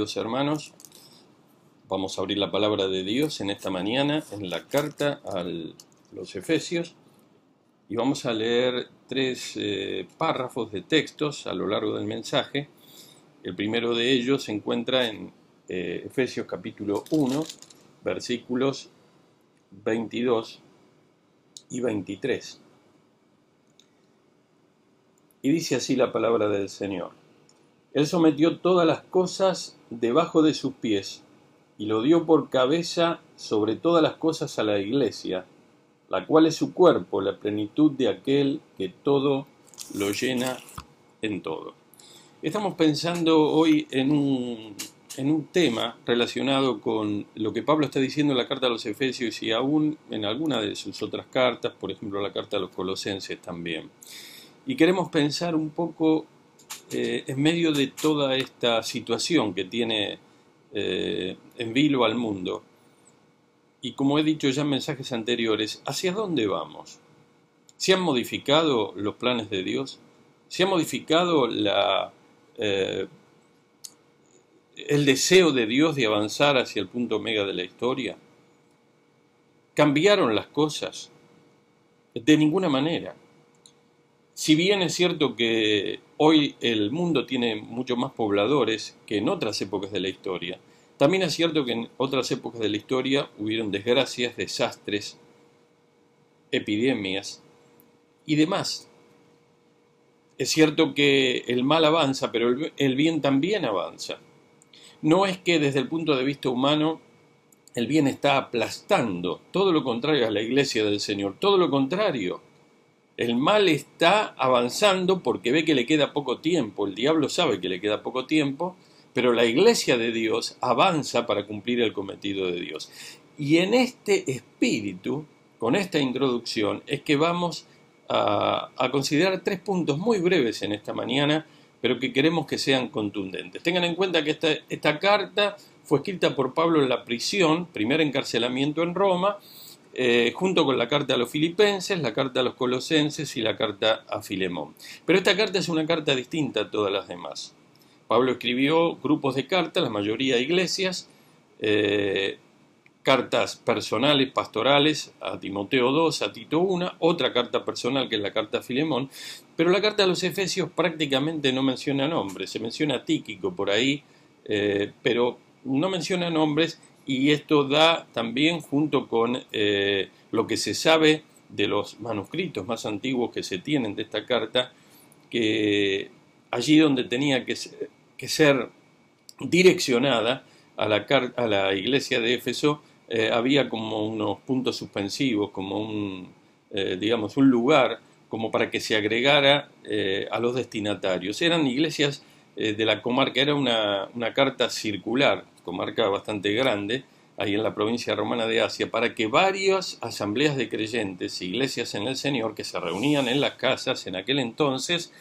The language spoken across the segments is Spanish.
hermanos. Vamos a abrir la palabra de Dios en esta mañana en la carta a los Efesios y vamos a leer tres eh, párrafos de textos a lo largo del mensaje. El primero de ellos se encuentra en eh, Efesios capítulo 1, versículos 22 y 23. Y dice así la palabra del Señor. Él sometió todas las cosas debajo de sus pies y lo dio por cabeza sobre todas las cosas a la iglesia, la cual es su cuerpo, la plenitud de aquel que todo lo llena en todo. Estamos pensando hoy en un, en un tema relacionado con lo que Pablo está diciendo en la carta a los Efesios y aún en alguna de sus otras cartas, por ejemplo la carta a los Colosenses también. Y queremos pensar un poco eh, en medio de toda esta situación que tiene eh, en vilo al mundo, y como he dicho ya en mensajes anteriores, ¿hacia dónde vamos? ¿Se han modificado los planes de Dios? ¿Se ha modificado eh, el deseo de Dios de avanzar hacia el punto omega de la historia? ¿Cambiaron las cosas? De ninguna manera. Si bien es cierto que hoy el mundo tiene mucho más pobladores que en otras épocas de la historia, también es cierto que en otras épocas de la historia hubieron desgracias, desastres, epidemias y demás. Es cierto que el mal avanza, pero el bien también avanza. No es que desde el punto de vista humano el bien está aplastando, todo lo contrario a la iglesia del Señor, todo lo contrario el mal está avanzando porque ve que le queda poco tiempo, el diablo sabe que le queda poco tiempo, pero la iglesia de Dios avanza para cumplir el cometido de Dios. Y en este espíritu, con esta introducción, es que vamos a, considerar tres puntos muy breves en esta mañana, pero que queremos que sean contundentes. Tengan en cuenta que esta, carta fue escrita por Pablo en la prisión, primer encarcelamiento en Roma, eh, junto con la carta a los filipenses, la carta a los colosenses y la carta a Filemón. Pero esta carta es una carta distinta a todas las demás. Pablo escribió grupos de cartas, la mayoría iglesias, eh, cartas personales, pastorales, a Timoteo 2, a Tito 1, otra carta personal que es la carta a Filemón, pero la carta a los Efesios prácticamente no menciona nombres, se menciona Tíquico por ahí, eh, pero no menciona nombres y esto da también junto con eh, lo que se sabe de los manuscritos más antiguos que se tienen de esta carta, que allí donde tenía que, ser direccionada a la, a la, iglesia de Éfeso, eh, había como unos puntos suspensivos, como un, eh, digamos, un lugar como para que se agregara a los destinatarios. Eran iglesias de la comarca, era una, una carta circular, comarca bastante grande, ahí en la provincia romana de Asia, para que varias asambleas de creyentes, iglesias en el Señor, que se reunían en las casas en aquel entonces,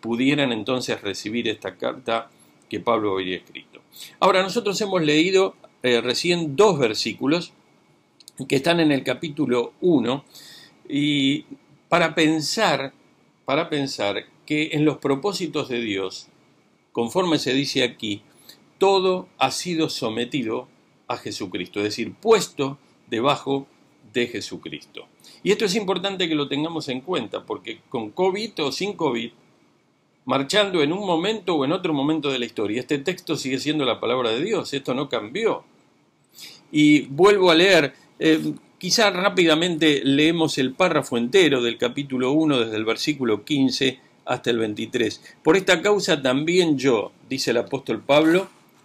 pudieran entonces recibir esta carta que Pablo había escrito. Ahora, nosotros hemos leído eh, recién dos versículos que están en el capítulo 1 y para pensar, para pensar que en los propósitos de Dios, conforme se dice aquí, todo ha sido sometido a Jesucristo, es decir, puesto debajo de Jesucristo. Y esto es importante que lo tengamos en cuenta, porque con COVID o sin COVID, marchando en un momento o en otro momento de la historia, este texto sigue siendo la palabra de Dios, esto no cambió. Y vuelvo a leer, eh, quizá rápidamente leemos el párrafo entero del capítulo 1 desde el versículo 15 hasta el 23. Por esta causa también yo, dice el apóstol Pablo,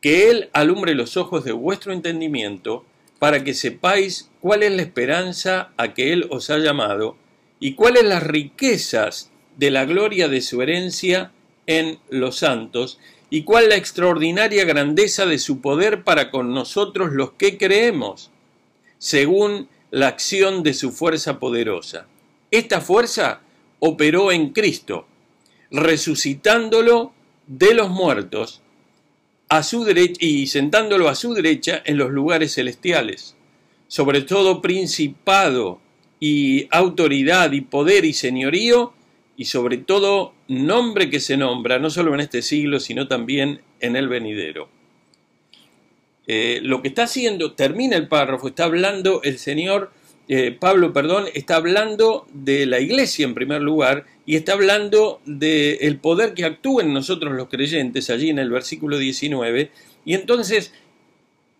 que Él alumbre los ojos de vuestro entendimiento, para que sepáis cuál es la esperanza a que Él os ha llamado, y cuáles las riquezas de la gloria de su herencia en los santos, y cuál la extraordinaria grandeza de su poder para con nosotros los que creemos, según la acción de su fuerza poderosa. Esta fuerza operó en Cristo, resucitándolo de los muertos a su derecha y sentándolo a su derecha en los lugares celestiales, sobre todo principado y autoridad y poder y señorío, y sobre todo nombre que se nombra, no solo en este siglo, sino también en el venidero. Eh, lo que está haciendo, termina el párrafo, está hablando el Señor, eh, Pablo, perdón, está hablando de la iglesia en primer lugar y está hablando del poder que actúa en nosotros los creyentes, allí en el versículo 19, y entonces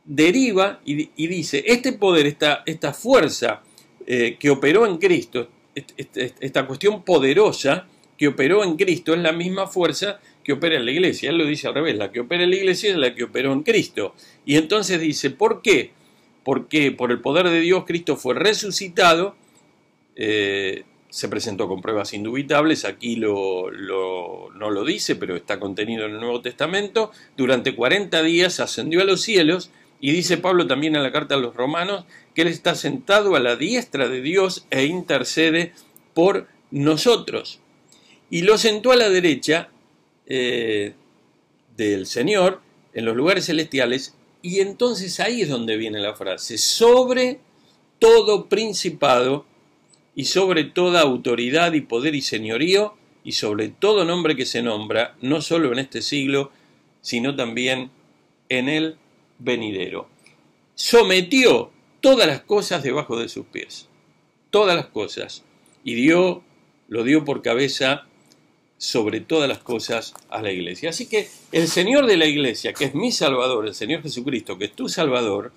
deriva y, dice, este poder, esta, esta fuerza eh, que operó en Cristo, esta cuestión poderosa que operó en Cristo es la misma fuerza que opera en la iglesia. Él lo dice al revés, la que opera en la iglesia es la que operó en Cristo. Y entonces dice, ¿por qué? Porque por el poder de Dios Cristo fue resucitado, eh, se presentó con pruebas indubitables, aquí lo, no lo dice, pero está contenido en el Nuevo Testamento, durante 40 días ascendió a los cielos y dice Pablo también en la carta a los romanos que Él está sentado a la diestra de Dios e intercede por nosotros. Y lo sentó a la derecha eh, del Señor en los lugares celestiales. Y entonces ahí es donde viene la frase, sobre todo principado y sobre toda autoridad y poder y señorío y sobre todo nombre que se nombra, no solo en este siglo, sino también en el venidero. Sometió todas las cosas debajo de sus pies, todas las cosas, y dio, lo dio por cabeza sobre todas las cosas a la iglesia. Así que el Señor de la iglesia, que es mi Salvador, el Señor Jesucristo, que es tu Salvador,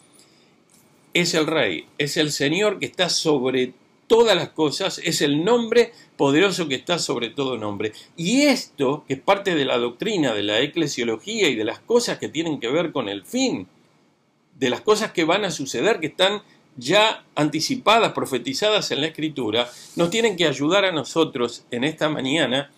es el Rey, es el Señor que está sobre todas las cosas, es el nombre poderoso que está sobre todo nombre. Y esto, que es parte de la doctrina de la eclesiología y de las cosas que tienen que ver con el fin, de las cosas que van a suceder, que están ya anticipadas, profetizadas en la Escritura, nos tienen que ayudar a nosotros en esta mañana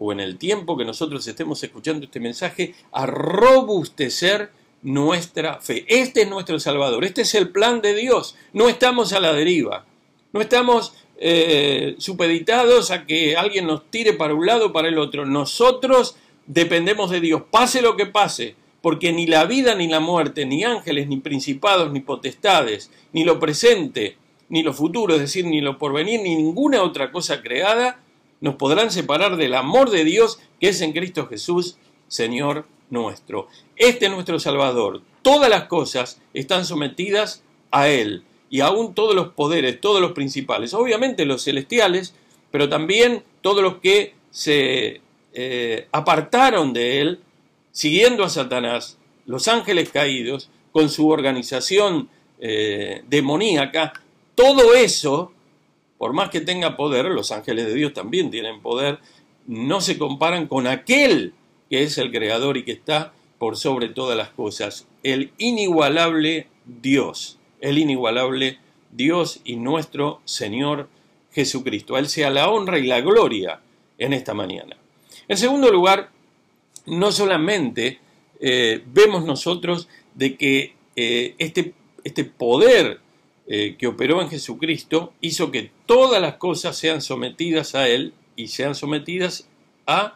o en el tiempo que nosotros estemos escuchando este mensaje a robustecer nuestra fe. Este es nuestro Salvador, este es el plan de Dios. No estamos a la deriva, no estamos eh, supeditados a que alguien nos tire para un lado o para el otro. Nosotros dependemos de Dios, pase lo que pase, porque ni la vida ni la muerte, ni ángeles, ni principados, ni potestades, ni lo presente, ni lo futuro, es decir, ni lo porvenir, ni ninguna otra cosa creada, nos podrán separar del amor de Dios que es en Cristo Jesús, Señor nuestro. Este es nuestro Salvador. Todas las cosas están sometidas a Él y aún todos los poderes, todos los principales, obviamente los celestiales, pero también todos los que se eh, apartaron de Él, siguiendo a Satanás, los ángeles caídos, con su organización eh, demoníaca, todo eso por más que tenga poder, los ángeles de Dios también tienen poder, no se comparan con aquel que es el creador y que está por sobre todas las cosas, el inigualable Dios, el inigualable Dios y nuestro Señor Jesucristo. A Él sea la honra y la gloria en esta mañana. En segundo lugar, no solamente eh, vemos nosotros de que eh, este, este poder eh, que operó en Jesucristo hizo que todas las cosas sean sometidas a Él y sean sometidas a,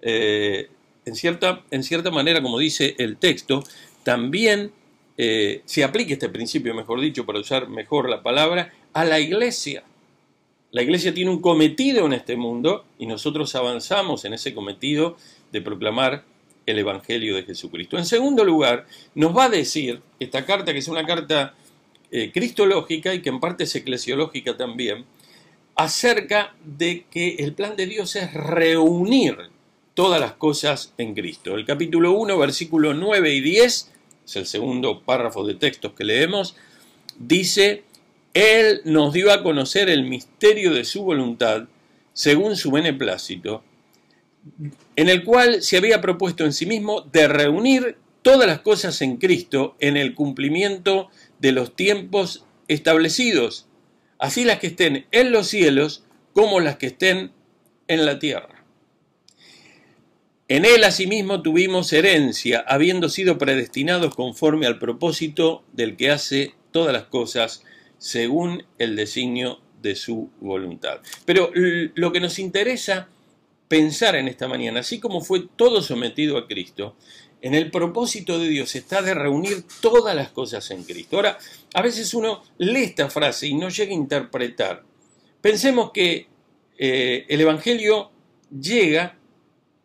eh, en, cierta, en cierta manera, como dice el texto, también eh, se aplique este principio, mejor dicho, para usar mejor la palabra, a la iglesia. La iglesia tiene un cometido en este mundo y nosotros avanzamos en ese cometido de proclamar el Evangelio de Jesucristo. En segundo lugar, nos va a decir esta carta, que es una carta eh, cristológica y que en parte es eclesiológica también, acerca de que el plan de Dios es reunir todas las cosas en Cristo. El capítulo 1, versículo 9 y 10, es el segundo párrafo de textos que leemos, dice, Él nos dio a conocer el misterio de su voluntad, según su beneplácito, en el cual se había propuesto en sí mismo de reunir todas las cosas en Cristo en el cumplimiento de los tiempos establecidos, así las que estén en los cielos como las que estén en la tierra. En él asimismo tuvimos herencia, habiendo sido predestinados conforme al propósito del que hace todas las cosas según el designio de su voluntad. Pero lo que nos interesa pensar en esta mañana, así como fue todo sometido a Cristo, en el propósito de Dios está de reunir todas las cosas en Cristo. Ahora, a veces uno lee esta frase y no llega a interpretar. Pensemos que eh, el Evangelio llega,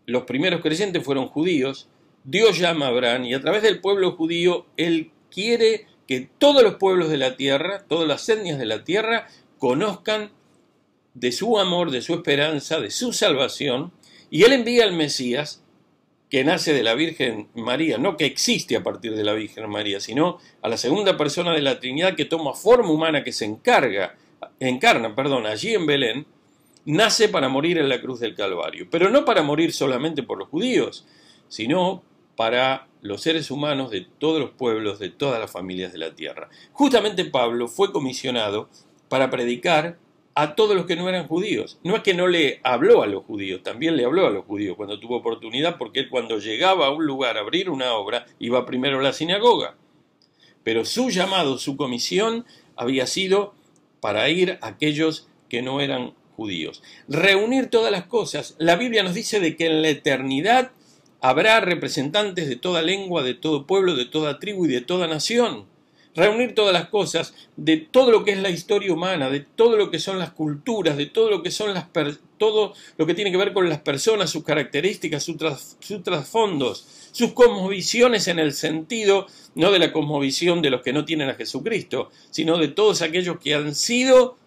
los primeros creyentes fueron judíos, Dios llama a Abraham y a través del pueblo judío Él quiere que todos los pueblos de la tierra, todas las etnias de la tierra, conozcan de su amor, de su esperanza, de su salvación, y Él envía al Mesías que nace de la Virgen María, no que existe a partir de la Virgen María, sino a la segunda persona de la Trinidad que toma forma humana, que se encarga, encarna, perdón, allí en Belén, nace para morir en la cruz del Calvario, pero no para morir solamente por los judíos, sino para los seres humanos de todos los pueblos, de todas las familias de la tierra. Justamente Pablo fue comisionado para predicar a todos los que no eran judíos. No es que no le habló a los judíos, también le habló a los judíos cuando tuvo oportunidad, porque él cuando llegaba a un lugar a abrir una obra, iba primero a la sinagoga. Pero su llamado, su comisión, había sido para ir a aquellos que no eran judíos. Reunir todas las cosas. La Biblia nos dice de que en la eternidad habrá representantes de toda lengua, de todo pueblo, de toda tribu y de toda nación reunir todas las cosas, de todo lo que es la historia humana, de todo lo que son las culturas, de todo lo que son las todo lo que tiene que ver con las personas, sus características, sus, trasfondos, sus cosmovisiones en el sentido no de la cosmovisión de los que no tienen a Jesucristo, sino de todos aquellos que han sido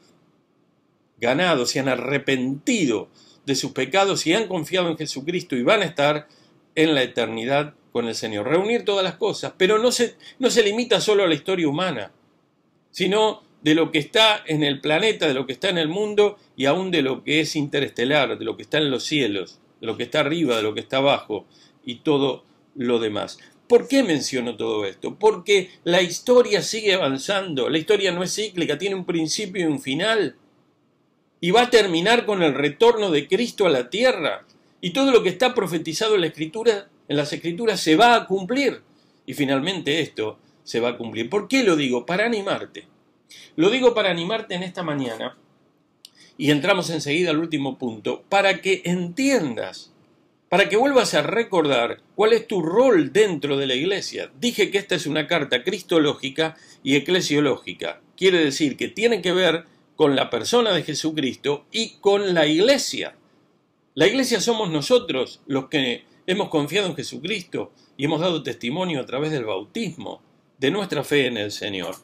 ganados y han arrepentido de sus pecados y han confiado en Jesucristo y van a estar en la eternidad con el Señor, reunir todas las cosas, pero no se, no se limita solo a la historia humana, sino de lo que está en el planeta, de lo que está en el mundo y aún de lo que es interestelar, de lo que está en los cielos, de lo que está arriba, de lo que está abajo y todo lo demás. ¿Por qué menciono todo esto? Porque la historia sigue avanzando, la historia no es cíclica, tiene un principio y un final y va a terminar con el retorno de Cristo a la tierra. Y todo lo que está profetizado en la Escritura en las escrituras se va a cumplir. Y finalmente esto se va a cumplir. ¿Por qué lo digo? Para animarte. Lo digo para animarte en esta mañana. Y entramos enseguida al último punto. Para que entiendas, para que vuelvas a recordar cuál es tu rol dentro de la iglesia. Dije que esta es una carta cristológica y eclesiológica. Quiere decir que tiene que ver con la persona de Jesucristo y con la iglesia. La iglesia somos nosotros los que Hemos confiado en Jesucristo y hemos dado testimonio a través del bautismo de nuestra fe en el Señor.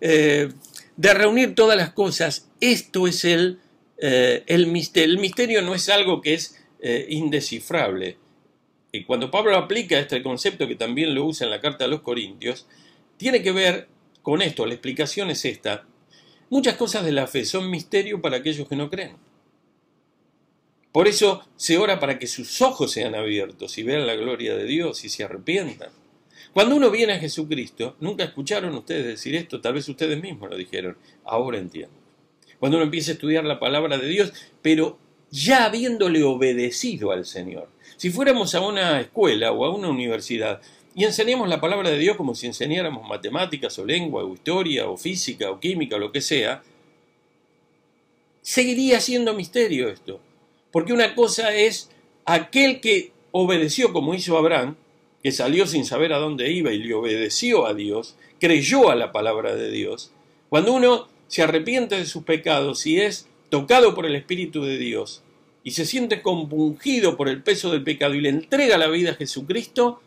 Eh, de reunir todas las cosas, esto es el, eh, misterio. El misterio no es algo que es eh, indescifrable. Y cuando Pablo aplica este concepto, que también lo usa en la carta a los Corintios, tiene que ver con esto. La explicación es esta. Muchas cosas de la fe son misterio para aquellos que no creen. Por eso se ora para que sus ojos sean abiertos y vean la gloria de Dios y se arrepientan. Cuando uno viene a Jesucristo, nunca escucharon ustedes decir esto, tal vez ustedes mismos lo dijeron, ahora entiendo. Cuando uno empieza a estudiar la palabra de Dios, pero ya habiéndole obedecido al Señor. Si fuéramos a una escuela o a una universidad y enseñamos la palabra de Dios como si enseñáramos matemáticas o lengua o historia o física o química o lo que sea, seguiría siendo misterio esto. Porque una cosa es aquel que obedeció como hizo Abraham, que salió sin saber a dónde iba y le obedeció a Dios, creyó a la palabra de Dios. Cuando uno se arrepiente de sus pecados y es tocado por el Espíritu de Dios y se siente compungido por el peso del pecado y le entrega la vida a Jesucristo,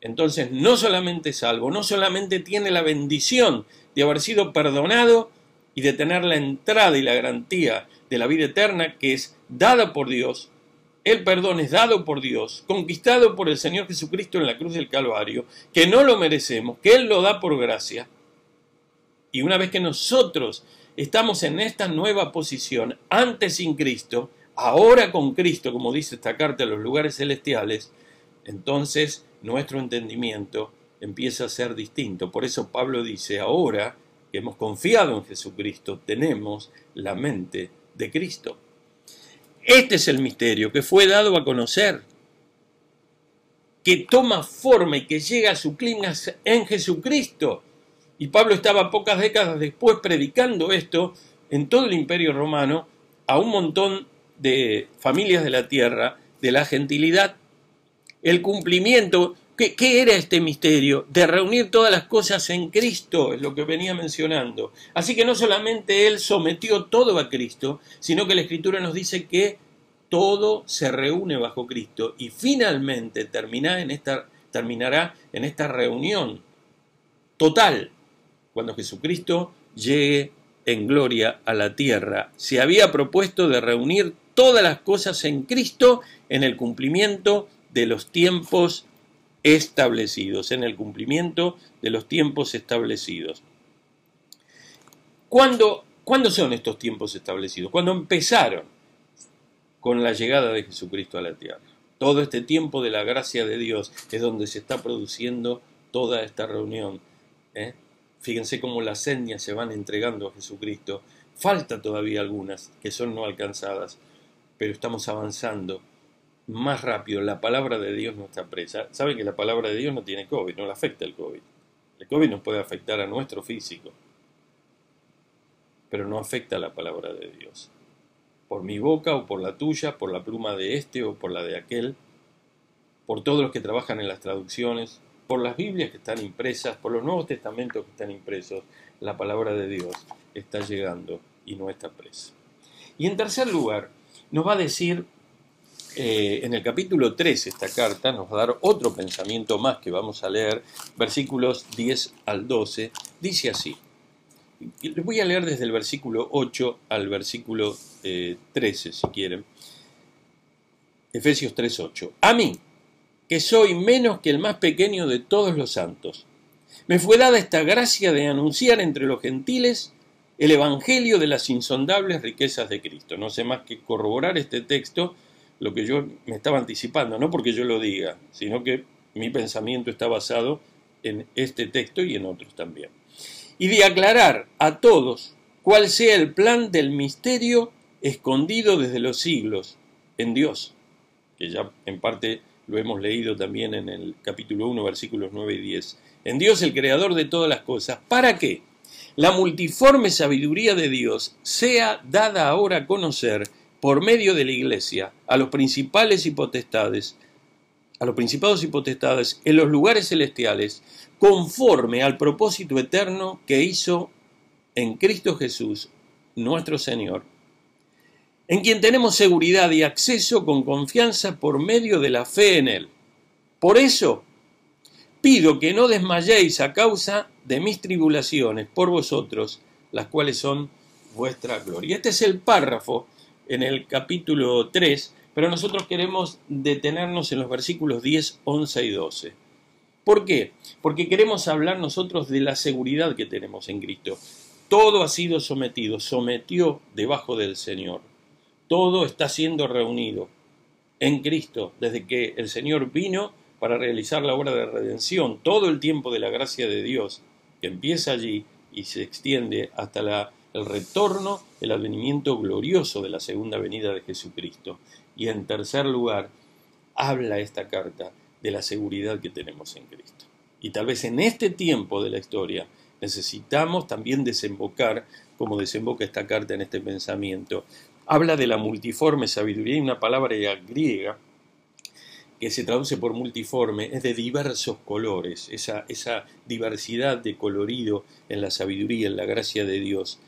entonces no solamente es salvo, no solamente tiene la bendición de haber sido perdonado y de tener la entrada y la garantía de la vida eterna que es dada por Dios, el perdón es dado por Dios, conquistado por el Señor Jesucristo en la cruz del Calvario, que no lo merecemos, que Él lo da por gracia. Y una vez que nosotros estamos en esta nueva posición, antes sin Cristo, ahora con Cristo, como dice esta carta a los lugares celestiales, entonces nuestro entendimiento empieza a ser distinto. Por eso Pablo dice, ahora que hemos confiado en Jesucristo, tenemos la mente de Cristo. Este es el misterio que fue dado a conocer. que toma forma y que llega a su clímax en Jesucristo. Y Pablo estaba pocas décadas después predicando esto en todo el imperio romano a un montón de familias de la tierra, de la gentilidad. El cumplimiento, ¿qué, ¿qué, era este misterio? De reunir todas las cosas en Cristo, es lo que venía mencionando. Así que no solamente Él sometió todo a Cristo, sino que la Escritura nos dice que todo se reúne bajo Cristo y finalmente terminará en esta, terminará en esta reunión total, cuando Jesucristo llegue en gloria a la tierra. Se había propuesto de reunir todas las cosas en Cristo en el cumplimiento de los tiempos establecidos, en el cumplimiento de los tiempos establecidos. ¿Cuándo, ¿cuándo son estos tiempos establecidos? Cuando empezaron con la llegada de Jesucristo a la tierra. Todo este tiempo de la gracia de Dios es donde se está produciendo toda esta reunión. ¿eh? Fíjense cómo las señas se van entregando a Jesucristo. Falta todavía algunas que son no alcanzadas, pero estamos avanzando más rápido. La palabra de Dios no está presa. Saben que la palabra de Dios no tiene COVID, no le afecta el COVID. El COVID nos puede afectar a nuestro físico, pero no afecta a la palabra de Dios por mi boca o por la tuya, por la pluma de este o por la de aquel, por todos los que trabajan en las traducciones, por las Biblias que están impresas, por los Nuevos Testamentos que están impresos, la palabra de Dios está llegando y no está presa. Y en tercer lugar, nos va a decir eh, en el capítulo 3 esta carta, nos va a dar otro pensamiento más que vamos a leer, versículos 10 al 12, dice así. Les voy a leer desde el versículo 8 al versículo 13, eh, si quieren. Efesios 3:8. A mí, que soy menos que el más pequeño de todos los santos, me fue dada esta gracia de anunciar entre los gentiles el Evangelio de las insondables riquezas de Cristo. No sé más que corroborar este texto, lo que yo me estaba anticipando, no porque yo lo diga, sino que mi pensamiento está basado en este texto y en otros también y de aclarar a todos cuál sea el plan del misterio escondido desde los siglos en Dios, que ya en parte lo hemos leído también en el capítulo 1, versículos 9 y 10. En Dios el creador de todas las cosas, para que la multiforme sabiduría de Dios sea dada ahora a conocer por medio de la iglesia a los principales y potestades, a los principados y potestades en los lugares celestiales, conforme al propósito eterno que hizo en Cristo Jesús, nuestro Señor, en quien tenemos seguridad y acceso con confianza por medio de la fe en Él. Por eso, pido que no desmayéis a causa de mis tribulaciones por vosotros, las cuales son vuestra gloria. Este es el párrafo en el capítulo 3, pero nosotros queremos detenernos en los versículos 10, 11 y 12. ¿Por qué? Porque queremos hablar nosotros de la seguridad que tenemos en Cristo. Todo ha sido sometido, sometió debajo del Señor. Todo está siendo reunido en Cristo desde que el Señor vino para realizar la obra de redención. Todo el tiempo de la gracia de Dios que empieza allí y se extiende hasta la, el retorno, el advenimiento glorioso de la segunda venida de Jesucristo. Y en tercer lugar, habla esta carta de la seguridad que tenemos en Cristo. Y tal vez en este tiempo de la historia necesitamos también desembocar, como desemboca esta carta en este pensamiento. Habla de la multiforme sabiduría y una palabra griega que se traduce por multiforme, es de diversos colores, esa, esa diversidad de colorido en la sabiduría, en la gracia de Dios,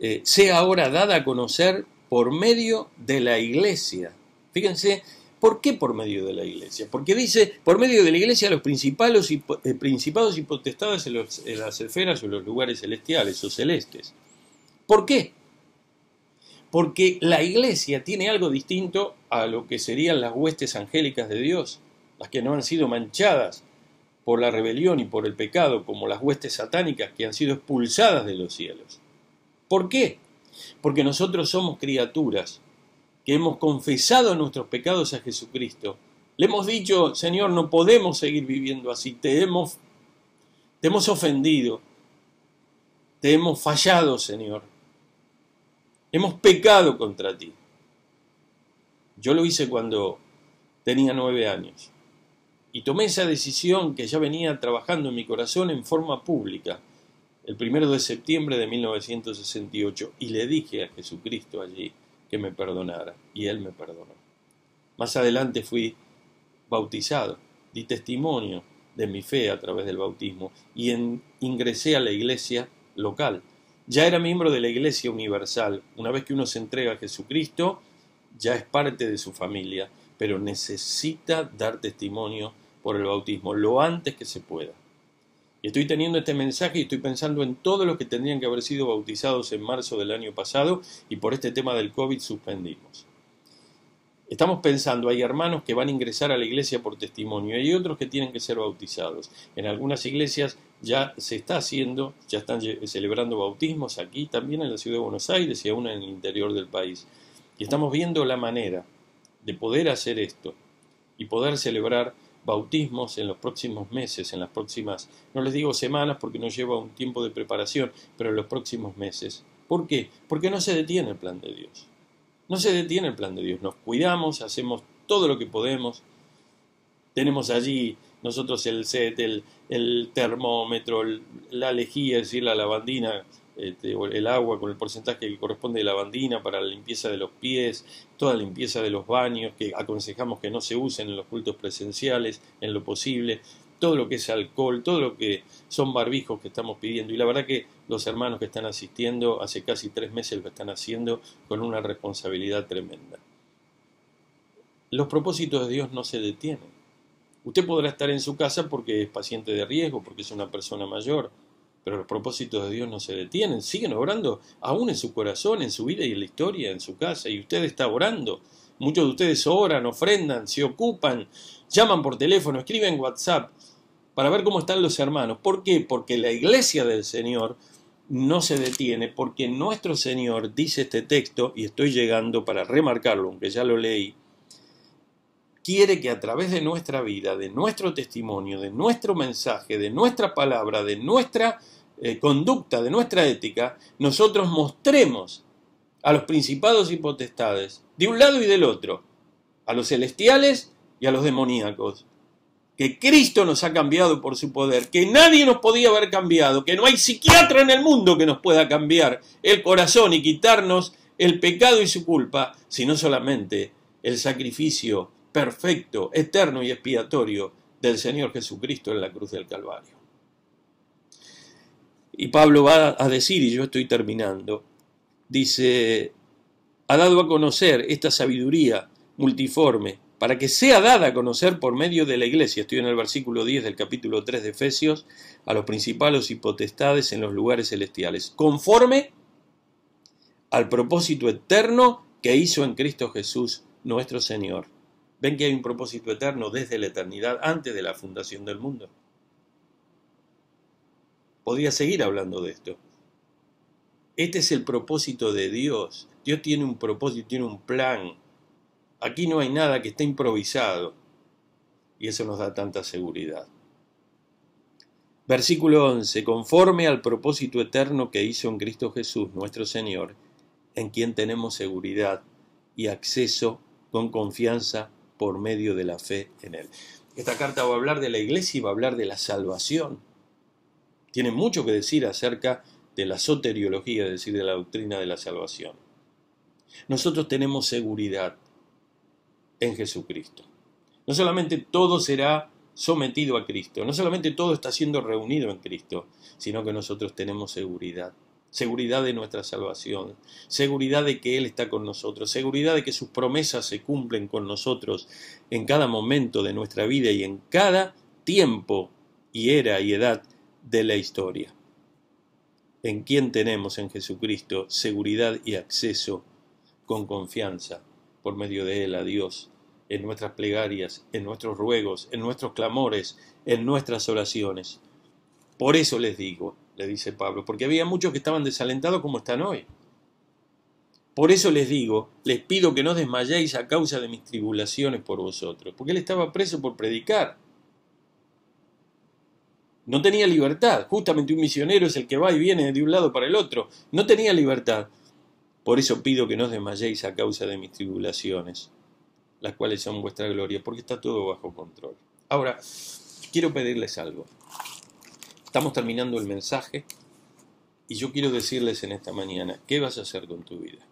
eh, sea ahora dada a conocer por medio de la iglesia. Fíjense ¿Por qué por medio de la iglesia? Porque dice, por medio de la iglesia los principados y, eh, principados y potestades en, las esferas o en los lugares celestiales o celestes. ¿Por qué? Porque la iglesia tiene algo distinto a lo que serían las huestes angélicas de Dios, las que no han sido manchadas por la rebelión y por el pecado, como las huestes satánicas que han sido expulsadas de los cielos. ¿Por qué? Porque nosotros somos criaturas que hemos confesado nuestros pecados a Jesucristo, le hemos dicho, Señor, no podemos seguir viviendo así, te hemos, te hemos ofendido, te hemos fallado, Señor, hemos pecado contra ti. Yo lo hice cuando tenía nueve años. Y tomé esa decisión que ya venía trabajando en mi corazón en forma pública, el primero de septiembre de 1968, y le dije a Jesucristo allí que me perdonara, y Él me perdonó. Más adelante fui bautizado, di testimonio de mi fe a través del bautismo y ingresé a la iglesia local. Ya era miembro de la iglesia universal. Una vez que uno se entrega a Jesucristo, ya es parte de su familia, pero necesita dar testimonio por el bautismo lo antes que se pueda. Y estoy teniendo este mensaje y estoy pensando en todos los que tendrían que haber sido bautizados en marzo del año pasado y por este tema del COVID suspendimos. Estamos pensando, hay hermanos que van a ingresar a la iglesia por testimonio hay otros que tienen que ser bautizados. En algunas iglesias ya se está haciendo, ya están celebrando bautismos aquí también en la ciudad de Buenos Aires y aún en el interior del país. Y estamos viendo la manera de poder hacer esto y poder celebrar bautismos en los próximos meses, en las próximas, no les digo semanas porque nos lleva un tiempo de preparación, pero en los próximos meses. ¿Por qué? Porque no se detiene el plan de Dios. No se detiene el plan de Dios. Nos cuidamos, hacemos todo lo que podemos. Tenemos allí nosotros el set, el, el termómetro, la lejía, es decir, la lavandina este, el agua con el porcentaje que corresponde de lavandina para la limpieza de los pies, toda la limpieza de los baños, que aconsejamos que no se usen en los cultos presenciales en lo posible, todo lo que es alcohol, todo lo que son barbijos que estamos pidiendo. Y la verdad que los hermanos que están asistiendo hace casi tres meses lo están haciendo con una responsabilidad tremenda. Los propósitos de Dios no se detienen. Usted podrá estar en su casa porque es paciente de riesgo, porque es una persona mayor, pero los propósitos de Dios no se detienen, siguen orando aún en su corazón, en su vida y en la historia, en su casa, y usted está orando. Muchos de ustedes oran, ofrendan, se ocupan, llaman por teléfono, escriben WhatsApp para ver cómo están los hermanos. ¿Por qué? Porque la iglesia del Señor no se detiene, porque nuestro Señor dice este texto, y estoy llegando para remarcarlo, aunque ya lo leí, quiere que a través de nuestra vida, de nuestro testimonio, de nuestro mensaje, de nuestra palabra, de nuestra eh, conducta, de nuestra ética, nosotros mostremos a los principados y potestades, de un lado y del otro, a los celestiales y a los demoníacos, que Cristo nos ha cambiado por su poder, que nadie nos podía haber cambiado, que no hay psiquiatra en el mundo que nos pueda cambiar el corazón y quitarnos el pecado y su culpa, sino solamente el sacrificio perfecto, eterno y expiatorio del Señor Jesucristo en la cruz del Calvario. Y Pablo va a decir, y yo estoy terminando, dice, ha dado a conocer esta sabiduría multiforme para que sea dada a conocer por medio de la iglesia, estoy en el versículo 10 del capítulo 3 de Efesios, a los principales y potestades en los lugares celestiales, conforme al propósito eterno que hizo en Cristo Jesús nuestro Señor Ven que hay un propósito eterno desde la eternidad, antes de la fundación del mundo. Podría seguir hablando de esto. Este es el propósito de Dios. Dios tiene un propósito, tiene un plan. Aquí no hay nada que esté improvisado. Y eso nos da tanta seguridad. Versículo 11. Conforme al propósito eterno que hizo en Cristo Jesús, nuestro Señor, en quien tenemos seguridad y acceso con confianza por medio de la fe en Él. Esta carta va a hablar de la iglesia y va a hablar de la salvación. Tiene mucho que decir acerca de la soteriología, es decir, de la doctrina de la salvación. Nosotros tenemos seguridad en Jesucristo. No solamente todo será sometido a Cristo, no solamente todo está siendo reunido en Cristo, sino que nosotros tenemos seguridad seguridad de nuestra salvación, seguridad de que Él está con nosotros, seguridad de que sus promesas se cumplen con nosotros en cada momento de nuestra vida y en cada tiempo y era y edad de la historia. En quien tenemos en Jesucristo seguridad y acceso con confianza por medio de Él a Dios, en nuestras plegarias, en nuestros ruegos, en nuestros clamores, en nuestras oraciones. Por eso les digo, le dice Pablo, porque había muchos que estaban desalentados como están hoy. Por eso les digo, les pido que no desmayéis a causa de mis tribulaciones por vosotros, porque él estaba preso por predicar. No tenía libertad, justamente un misionero es el que va y viene de un lado para el otro, no tenía libertad. Por eso pido que no desmayéis a causa de mis tribulaciones, las cuales son vuestra gloria, porque está todo bajo control. Ahora, quiero pedirles algo. Estamos terminando el mensaje y yo quiero decirles en esta mañana, ¿qué vas a hacer con tu vida?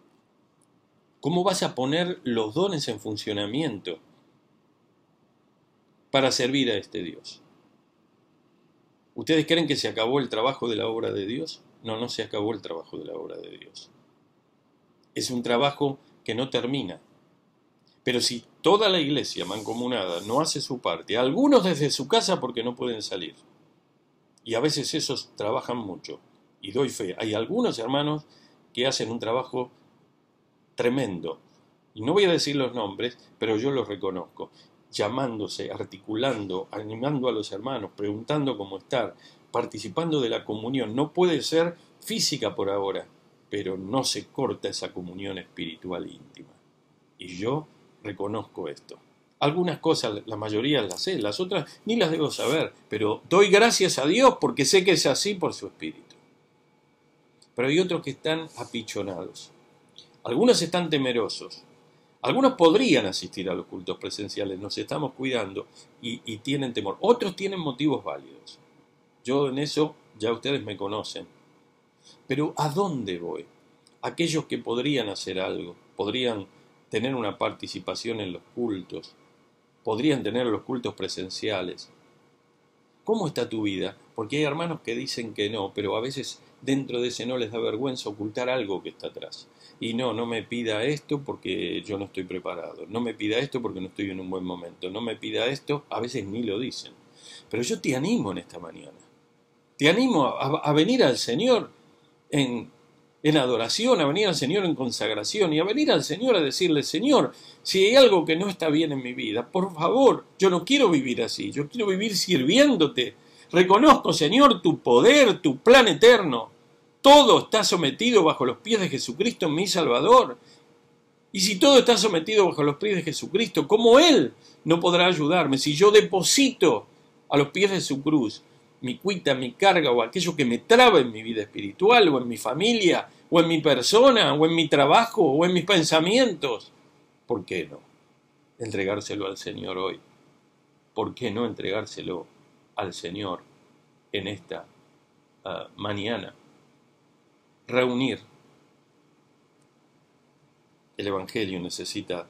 ¿Cómo vas a poner los dones en funcionamiento para servir a este Dios? ¿Ustedes creen que se acabó el trabajo de la obra de Dios? No, no se acabó el trabajo de la obra de Dios. Es un trabajo que no termina. Pero si toda la iglesia mancomunada no hace su parte, algunos desde su casa porque no pueden salir, y a veces esos trabajan mucho, y doy fe, hay algunos hermanos que hacen un trabajo tremendo, y no voy a decir los nombres, pero yo los reconozco, llamándose, articulando, animando a los hermanos, preguntando cómo estar, participando de la comunión. No puede ser física por ahora, pero no se corta esa comunión espiritual íntima. Y yo reconozco esto. Algunas cosas, la mayoría las sé, las otras ni las debo saber, pero doy gracias a Dios porque sé que es así por su espíritu. Pero hay otros que están apichonados. Algunos están temerosos. Algunos podrían asistir a los cultos presenciales, nos estamos cuidando y, y tienen temor. Otros tienen motivos válidos. Yo en eso ya ustedes me conocen. Pero ¿a dónde voy? Aquellos que podrían hacer algo, podrían tener una participación en los cultos, podrían tener los cultos presenciales. ¿Cómo está tu vida? Porque hay hermanos que dicen que no, pero a veces dentro de ese no les da vergüenza ocultar algo que está atrás. Y no, no me pida esto porque yo no estoy preparado, no me pida esto porque no estoy en un buen momento, no me pida esto, a veces ni lo dicen. Pero yo te animo en esta mañana te animo a, venir al Señor en, en adoración, a venir al Señor en consagración y a venir al Señor a decirle, Señor, si hay algo que no está bien en mi vida, por favor, yo no quiero vivir así, yo quiero vivir sirviéndote. Reconozco, Señor, tu poder, tu plan eterno. Todo está sometido bajo los pies de Jesucristo, mi Salvador. Y si todo está sometido bajo los pies de Jesucristo, ¿cómo Él no podrá ayudarme si yo deposito a los pies de su cruz mi cuita, mi carga o aquello que me traba en mi vida espiritual o en mi familia o en mi persona o en mi trabajo o en mis pensamientos. ¿Por qué no? Entregárselo al Señor hoy. ¿Por qué no entregárselo al Señor en esta ah, mañana? Reunir. El Evangelio necesita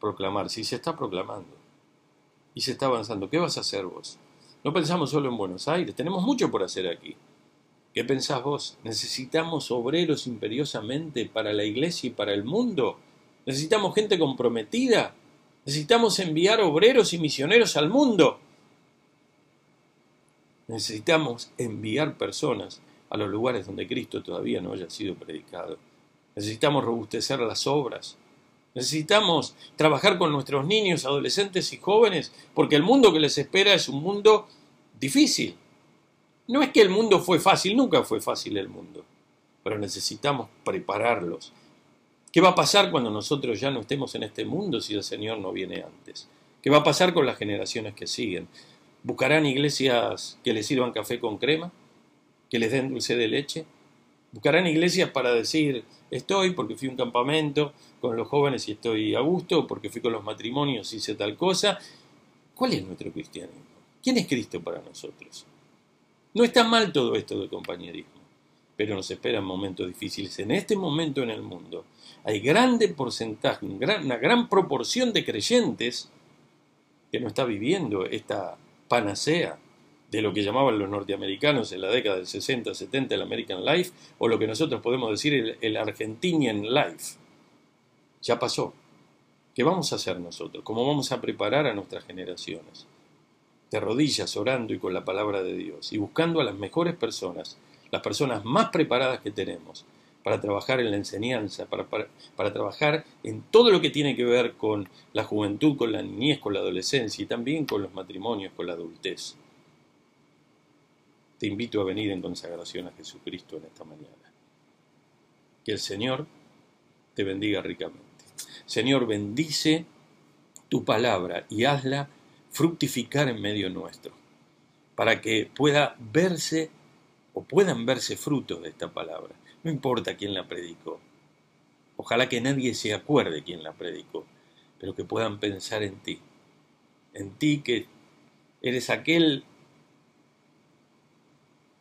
proclamar. Si se está proclamando y se está avanzando, ¿qué vas a hacer vos? No pensamos solo en Buenos Aires, tenemos mucho por hacer aquí. ¿Qué pensás vos? ¿Necesitamos obreros imperiosamente para la iglesia y para el mundo? ¿Necesitamos gente comprometida? ¿Necesitamos enviar obreros y misioneros al mundo? Necesitamos enviar personas a los lugares donde Cristo todavía no haya sido predicado. Necesitamos robustecer las obras. Necesitamos trabajar con nuestros niños, adolescentes y jóvenes, porque el mundo que les espera es un mundo difícil. No es que el mundo fue fácil, nunca fue fácil el mundo, pero necesitamos prepararlos. ¿Qué va a pasar cuando nosotros ya no estemos en este mundo si el Señor no viene antes? ¿Qué va a pasar con las generaciones que siguen? ¿Buscarán iglesias que les sirvan café con crema? ¿Que les den dulce de leche? Buscarán iglesias para decir, estoy porque fui a un campamento con los jóvenes y estoy a gusto, porque fui con los matrimonios y hice tal cosa. ¿Cuál es nuestro cristianismo? ¿Quién es Cristo para nosotros? No está mal todo esto del compañerismo, pero nos esperan momentos difíciles. En este momento en el mundo hay grande porcentaje, una gran proporción de creyentes que no está viviendo esta panacea de lo que llamaban los norteamericanos en la década del 60, 70 el American Life, o lo que nosotros podemos decir el, Argentinian Life. Ya pasó. ¿Qué vamos a hacer nosotros? ¿Cómo vamos a preparar a nuestras generaciones? De rodillas, orando y con la palabra de Dios, y buscando a las mejores personas, las personas más preparadas que tenemos, para trabajar en la enseñanza, para, para, trabajar en todo lo que tiene que ver con la juventud, con la niñez, con la adolescencia y también con los matrimonios, con la adultez te invito a venir en consagración a Jesucristo en esta mañana. Que el Señor te bendiga ricamente. Señor, bendice tu palabra y hazla fructificar en medio nuestro, para que pueda verse o puedan verse frutos de esta palabra. No importa quién la predicó. Ojalá que nadie se acuerde quién la predicó, pero que puedan pensar en ti, en ti que Eres aquel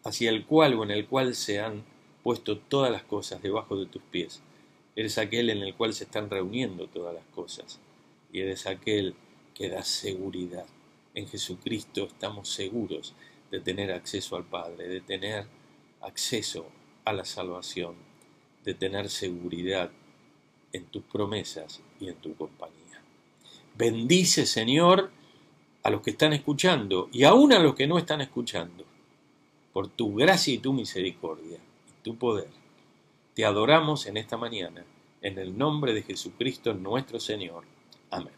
hacia el cual o en el cual se han puesto todas las cosas debajo de tus pies. Eres aquel en el cual se están reuniendo todas las cosas. Y eres aquel que da seguridad. En Jesucristo estamos seguros de tener acceso al Padre, de tener acceso a la salvación, de tener seguridad en tus promesas y en tu compañía. Bendice, Señor, a los que están escuchando y aún a los que no están escuchando, por tu gracia y tu misericordia y tu poder. Te adoramos en esta mañana, en el nombre de Jesucristo nuestro Señor. Amén.